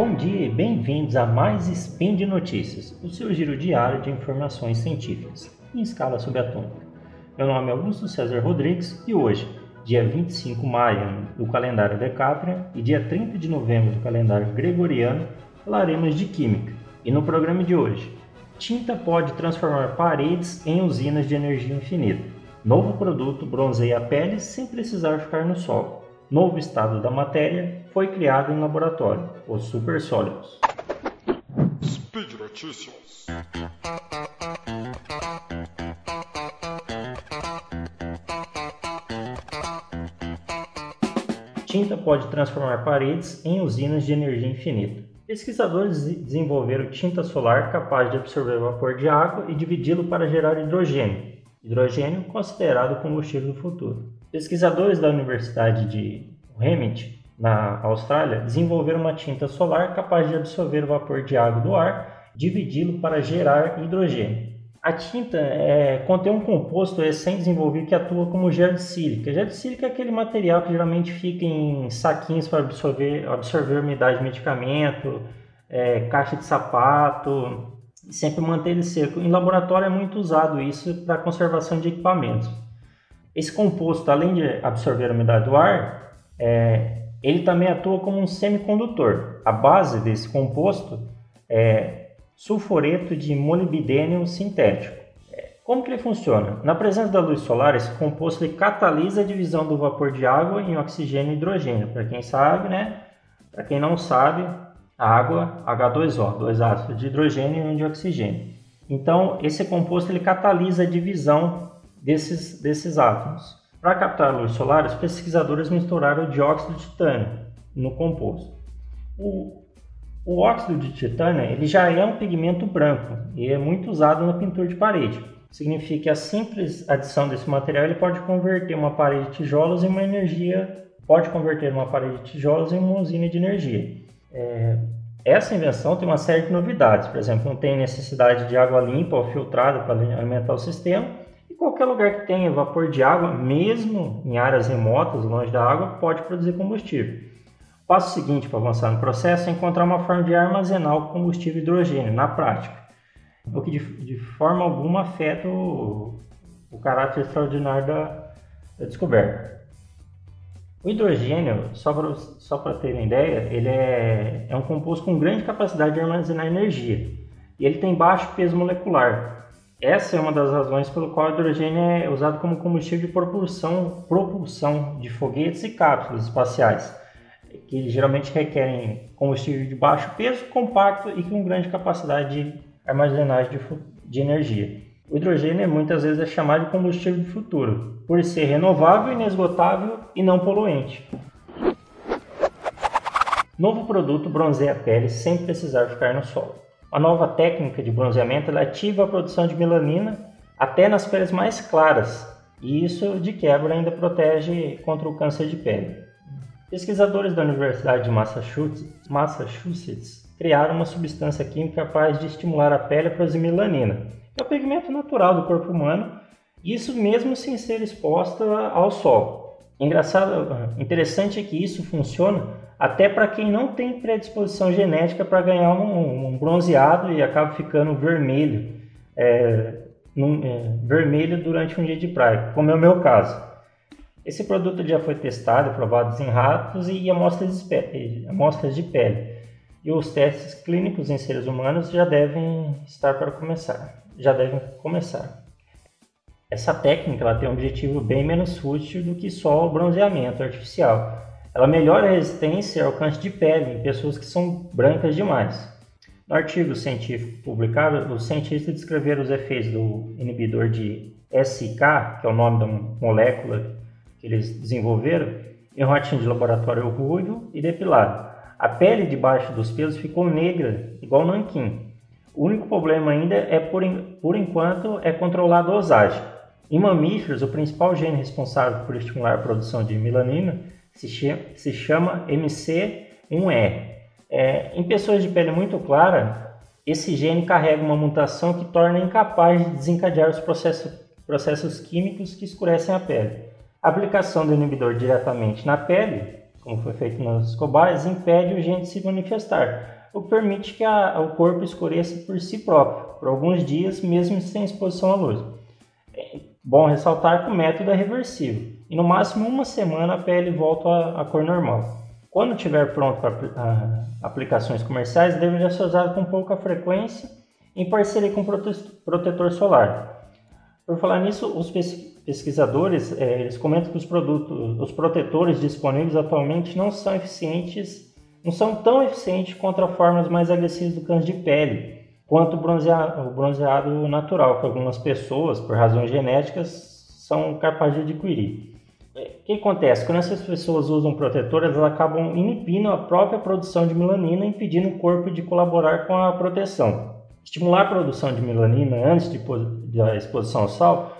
Bom dia e bem-vindos a mais Spin de Notícias, o seu giro diário de informações científicas em escala subatômica. Meu nome é Augusto César Rodrigues e hoje, dia 25 de maio do calendário Decatrian e dia 30 de novembro do calendário Gregoriano, falaremos de química. E no programa de hoje, tinta pode transformar paredes em usinas de energia infinita. Novo produto bronzeia a pele sem precisar ficar no sol. Novo estado da matéria foi criado em laboratório, os supersólidos. Speed Notícias. Tinta pode transformar paredes em usinas de energia infinita. Pesquisadores desenvolveram tinta solar capaz de absorver vapor de água e dividi-lo para gerar hidrogênio, hidrogênio considerado combustível do futuro. Pesquisadores da Universidade de Remit, na Austrália, desenvolveram uma tinta solar capaz de absorver o vapor de água do ar, dividi-lo para gerar hidrogênio. A tinta é, contém um composto recém-desenvolvido que atua como gel de sílica. Gel de sílica é aquele material que geralmente fica em saquinhos para absorver, absorver umidade de medicamento, é, caixa de sapato, sempre manter ele seco. Em laboratório é muito usado isso para conservação de equipamentos. Esse composto, além de absorver a umidade do ar, é, ele também atua como um semicondutor. A base desse composto é sulfureto de molibdênio sintético. É, como que ele funciona? Na presença da luz solar, esse composto ele catalisa a divisão do vapor de água em oxigênio e hidrogênio. Para quem sabe, né? Para quem não sabe, a água H2O, dois átomos de hidrogênio e um de oxigênio. Então, esse composto ele catalisa a divisão desses, desses átomos. Para captar a luz solar, os pesquisadores misturaram o dióxido de titânio no composto. O, o óxido de titânio ele já é um pigmento branco e é muito usado na pintura de parede. Significa que a simples adição desse material ele pode converter uma parede de tijolos em uma energia, pode converter uma parede de tijolos em uma usina de energia. É, essa invenção tem uma série de novidades, por exemplo, não tem necessidade de água limpa ou filtrada para alimentar o sistema. Qualquer lugar que tenha vapor de água, mesmo em áreas remotas, longe da água, pode produzir combustível passo seguinte para avançar no processo é encontrar uma forma de armazenar o combustível hidrogênio na prática, o que de, de forma alguma afeta o, o caráter extraordinário da, da, descoberta. O hidrogênio, só para terem ideia, ele é, é um composto com grande capacidade de armazenar energia e ele tem baixo peso molecular. Essa é uma das razões pelo qual o hidrogênio é usado como combustível de propulsão, propulsão de foguetes e cápsulas espaciais que geralmente requerem combustível de baixo peso, compacto e com grande capacidade de armazenagem de, de energia. O hidrogênio muitas vezes é chamado de combustível do futuro, por ser renovável, inesgotável e não poluente. Novo produto bronzeia a pele sem precisar ficar no sol. A nova técnica de bronzeamento ativa a produção de melanina até nas peles mais claras, e isso de quebra ainda protege contra o câncer de pele. Pesquisadores da Universidade de Massachusetts, Massachusetts criaram uma substância química capaz de estimular a pele a produzir melanina, é o pigmento natural do corpo humano, isso mesmo sem ser exposta ao sol. Engraçado, interessante é que isso funciona até para quem não tem predisposição genética para ganhar um, um, bronzeado e acaba ficando vermelho, é, num, é, vermelho durante um dia de praia, como é o meu caso. Esse produto já foi testado provado em ratos e amostras de, amostras de pele. E os testes clínicos em seres humanos já devem estar para começar. Já devem começar. Essa técnica ela tem um objetivo bem menos fútil do que só o bronzeamento artificial. Ela melhora a resistência ao câncer de pele em pessoas que são brancas demais. No artigo científico publicado, os cientistas descreveram os efeitos do inibidor de SK, que é o nome da molécula que eles desenvolveram em ratinho de laboratório ruivo e depilado. A pele debaixo dos pelos ficou negra, igual nanquim. O único problema ainda é, por, por enquanto, é controlar a dosagem. Em mamíferos, o principal gene responsável por estimular a produção de melanina se chama, se chama MC1E. É, em pessoas de pele muito clara, esse gene carrega uma mutação que torna incapaz de desencadear os processos, processos químicos que escurecem a pele. A aplicação do inibidor diretamente na pele como foi feito nas cobaias, impede o gene de se manifestar, o que permite que a, o corpo escureça por si próprio, por alguns dias, mesmo sem exposição à luz. É bom ressaltar que o método é reversível, e no máximo uma semana a pele volta à, cor normal. Quando estiver pronto para aplicações comerciais, deveria ser usado com pouca frequência, em parceria com protetor solar. Por falar nisso, os pesquisadores é, eles comentam que os produtos, os protetores disponíveis atualmente não são eficientes, não são tão eficientes contra formas mais agressivas do câncer de pele, quanto bronzeado, o bronzeado natural, que algumas pessoas, por razões genéticas, são capazes de adquirir. O que acontece? Quando essas pessoas usam protetor, elas acabam inibindo a própria produção de melanina, impedindo o corpo de colaborar com a proteção. Estimular a produção de melanina antes de, da exposição ao sol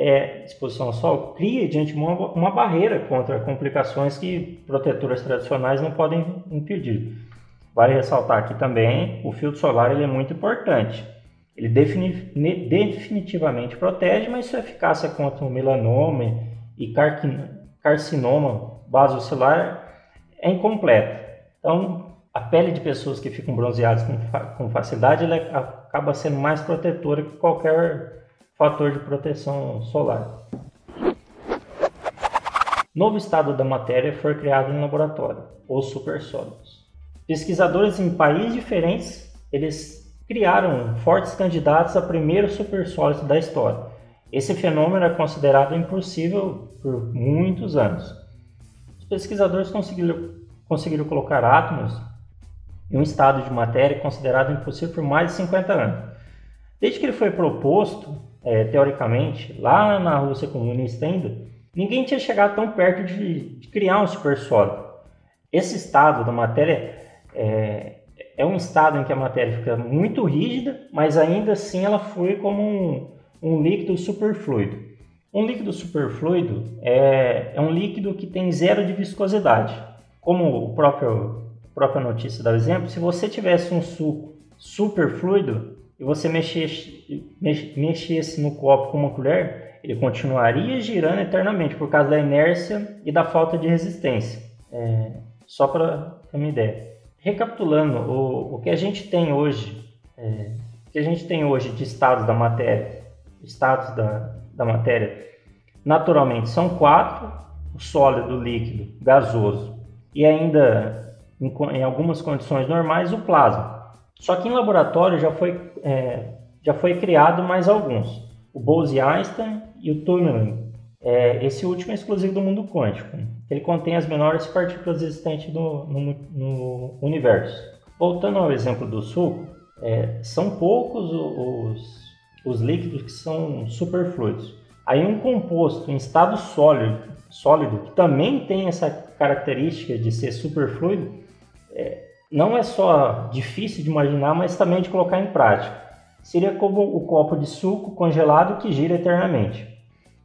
é, exposição ao sol cria de antemão uma barreira contra complicações que protetoras tradicionais não podem impedir. Vale ressaltar aqui também, o filtro solar ele é muito importante. Ele definitivamente protege, mas sua eficácia contra o melanoma e carcinoma basocelular é incompleta. Então, a pele de pessoas que ficam bronzeadas com, facilidade ela acaba sendo mais protetora que qualquer fator de proteção solar. Novo estado da matéria foi criado em laboratório, os supersólidos. Pesquisadores em países diferentes, eles criaram fortes candidatos a primeiro supersólido da história. Esse fenômeno é considerado impossível por muitos anos. Os pesquisadores conseguiram, conseguiram colocar átomos em um estado de matéria considerado impossível por mais de 50 anos. Desde que ele foi proposto, é, teoricamente, lá na Rússia comunista ainda, ninguém tinha chegado tão perto de, de criar um supersólido. Esse estado da matéria é, é, um estado em que a matéria fica muito rígida, mas ainda assim ela flui como um, um líquido superfluido. Um líquido superfluido é, é um líquido que tem zero de viscosidade. Como o próprio própria notícia dá exemplo, se você tivesse um suco superfluido, e você mexesse, mexesse no copo com uma colher, ele continuaria girando eternamente por causa da inércia e da falta de resistência. É, só para ter uma ideia. Recapitulando, o, o que a gente tem hoje, é, o que a gente tem hoje de estados da matéria, estados da, da matéria, naturalmente são quatro: o sólido, o líquido, gasoso e ainda em, em algumas condições normais o plasma. Só que em laboratório já foi, é, já foi criado mais alguns. O Bose-Einstein e o Tunneling. É, esse último é exclusivo do mundo quântico. Ele contém as menores partículas existentes no, no, no universo. Voltando ao exemplo do suco, é, são poucos os, os líquidos que são superfluidos. Aí um composto em estado sólido, sólido que também tem essa característica de ser superfluido, é, não é só difícil de imaginar, mas também de colocar em prática. Seria como o copo de suco congelado que gira eternamente.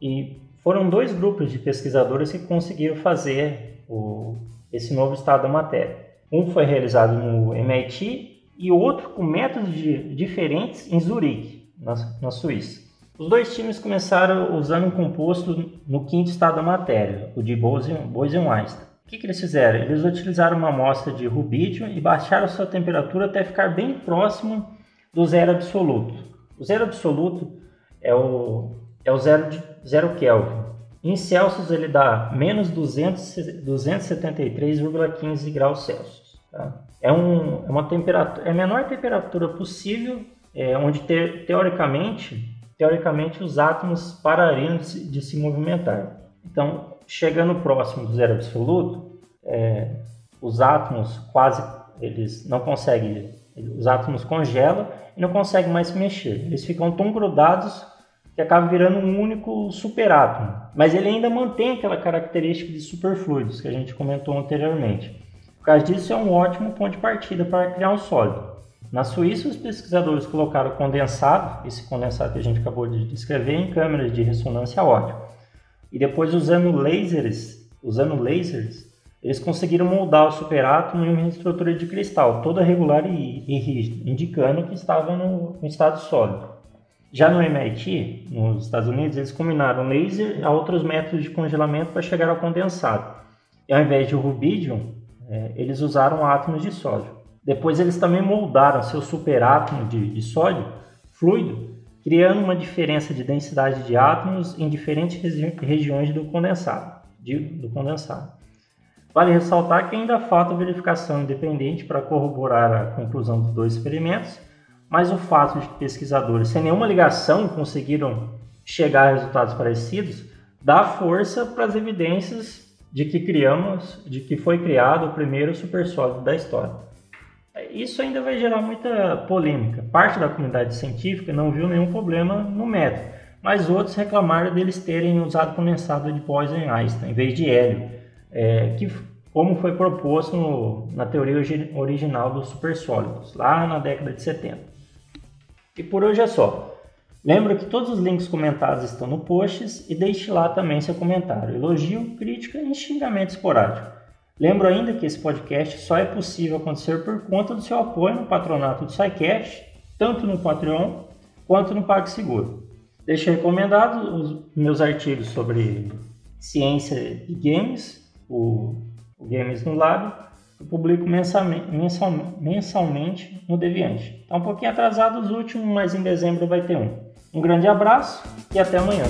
E foram dois grupos de pesquisadores que conseguiram fazer o, esse novo estado da matéria. Um foi realizado no MIT e outro com métodos de, diferentes em Zurique, na, na Suíça. Os dois times começaram usando um composto no quinto estado da matéria, o de Bose-Einstein. O que, que, eles fizeram? Eles utilizaram uma amostra de rubídio e baixaram sua temperatura até ficar bem próximo do zero absoluto. O zero absoluto é o, é o zero, de, zero Kelvin. Em Celsius ele dá menos 273,15 graus Celsius. Tá? É, um, é, uma temperatura, é a menor temperatura possível, é, onde te, teoricamente, teoricamente os átomos parariam de se, de se movimentar. Então, chegando próximo do zero absoluto, é, os átomos quase eles não conseguem, os átomos congelam e não conseguem mais se mexer. Eles ficam tão grudados que acaba virando um único superátomo. Mas ele ainda mantém aquela característica de superfluidos que a gente comentou anteriormente. Por causa disso, é um ótimo ponto de partida para criar um sólido. Na Suíça, os pesquisadores colocaram condensado, esse condensado que a gente acabou de descrever, em câmeras de ressonância ótica. E depois usando lasers, usando lasers, eles conseguiram moldar o superátomo em uma estrutura de cristal, toda regular e, e rígida, indicando que estava no, no, estado sólido. Já no MIT, nos Estados Unidos, eles combinaram laser a outros métodos de congelamento para chegar ao condensado. e ao invés de rubidium, é, eles usaram átomos de sódio. Depois eles também moldaram seu superátomo de, de sódio fluido, criando uma diferença de densidade de átomos em diferentes regi regiões do condensado, de, do condensado. Vale ressaltar que ainda falta verificação independente para corroborar a conclusão dos dois experimentos, mas o fato de pesquisadores sem nenhuma ligação conseguiram chegar a resultados parecidos dá força para as evidências de que criamos, de que foi criado o primeiro supersólido da história. Isso ainda vai gerar muita polêmica. Parte da comunidade científica não viu nenhum problema no método, mas outros reclamaram deles terem usado condensado de Bose-Einstein em vez de hélio, é, que como foi proposto no, na teoria original dos supersólidos, lá na década de 70. E por hoje é só. Lembra que todos os links comentados estão no posts e deixe lá também seu comentário, elogio, crítica e xingamento esporádico. Lembro ainda que esse podcast só é possível acontecer por conta do seu apoio no patronato do SciCast, tanto no Patreon quanto no PagSeguro. Deixo recomendado os meus artigos sobre ciência de games, o, o Games no Lab, eu publico mensalmente, mensalmente no Deviante. Está um pouquinho atrasado os últimos, mas em dezembro vai ter um. Um grande abraço e até amanhã.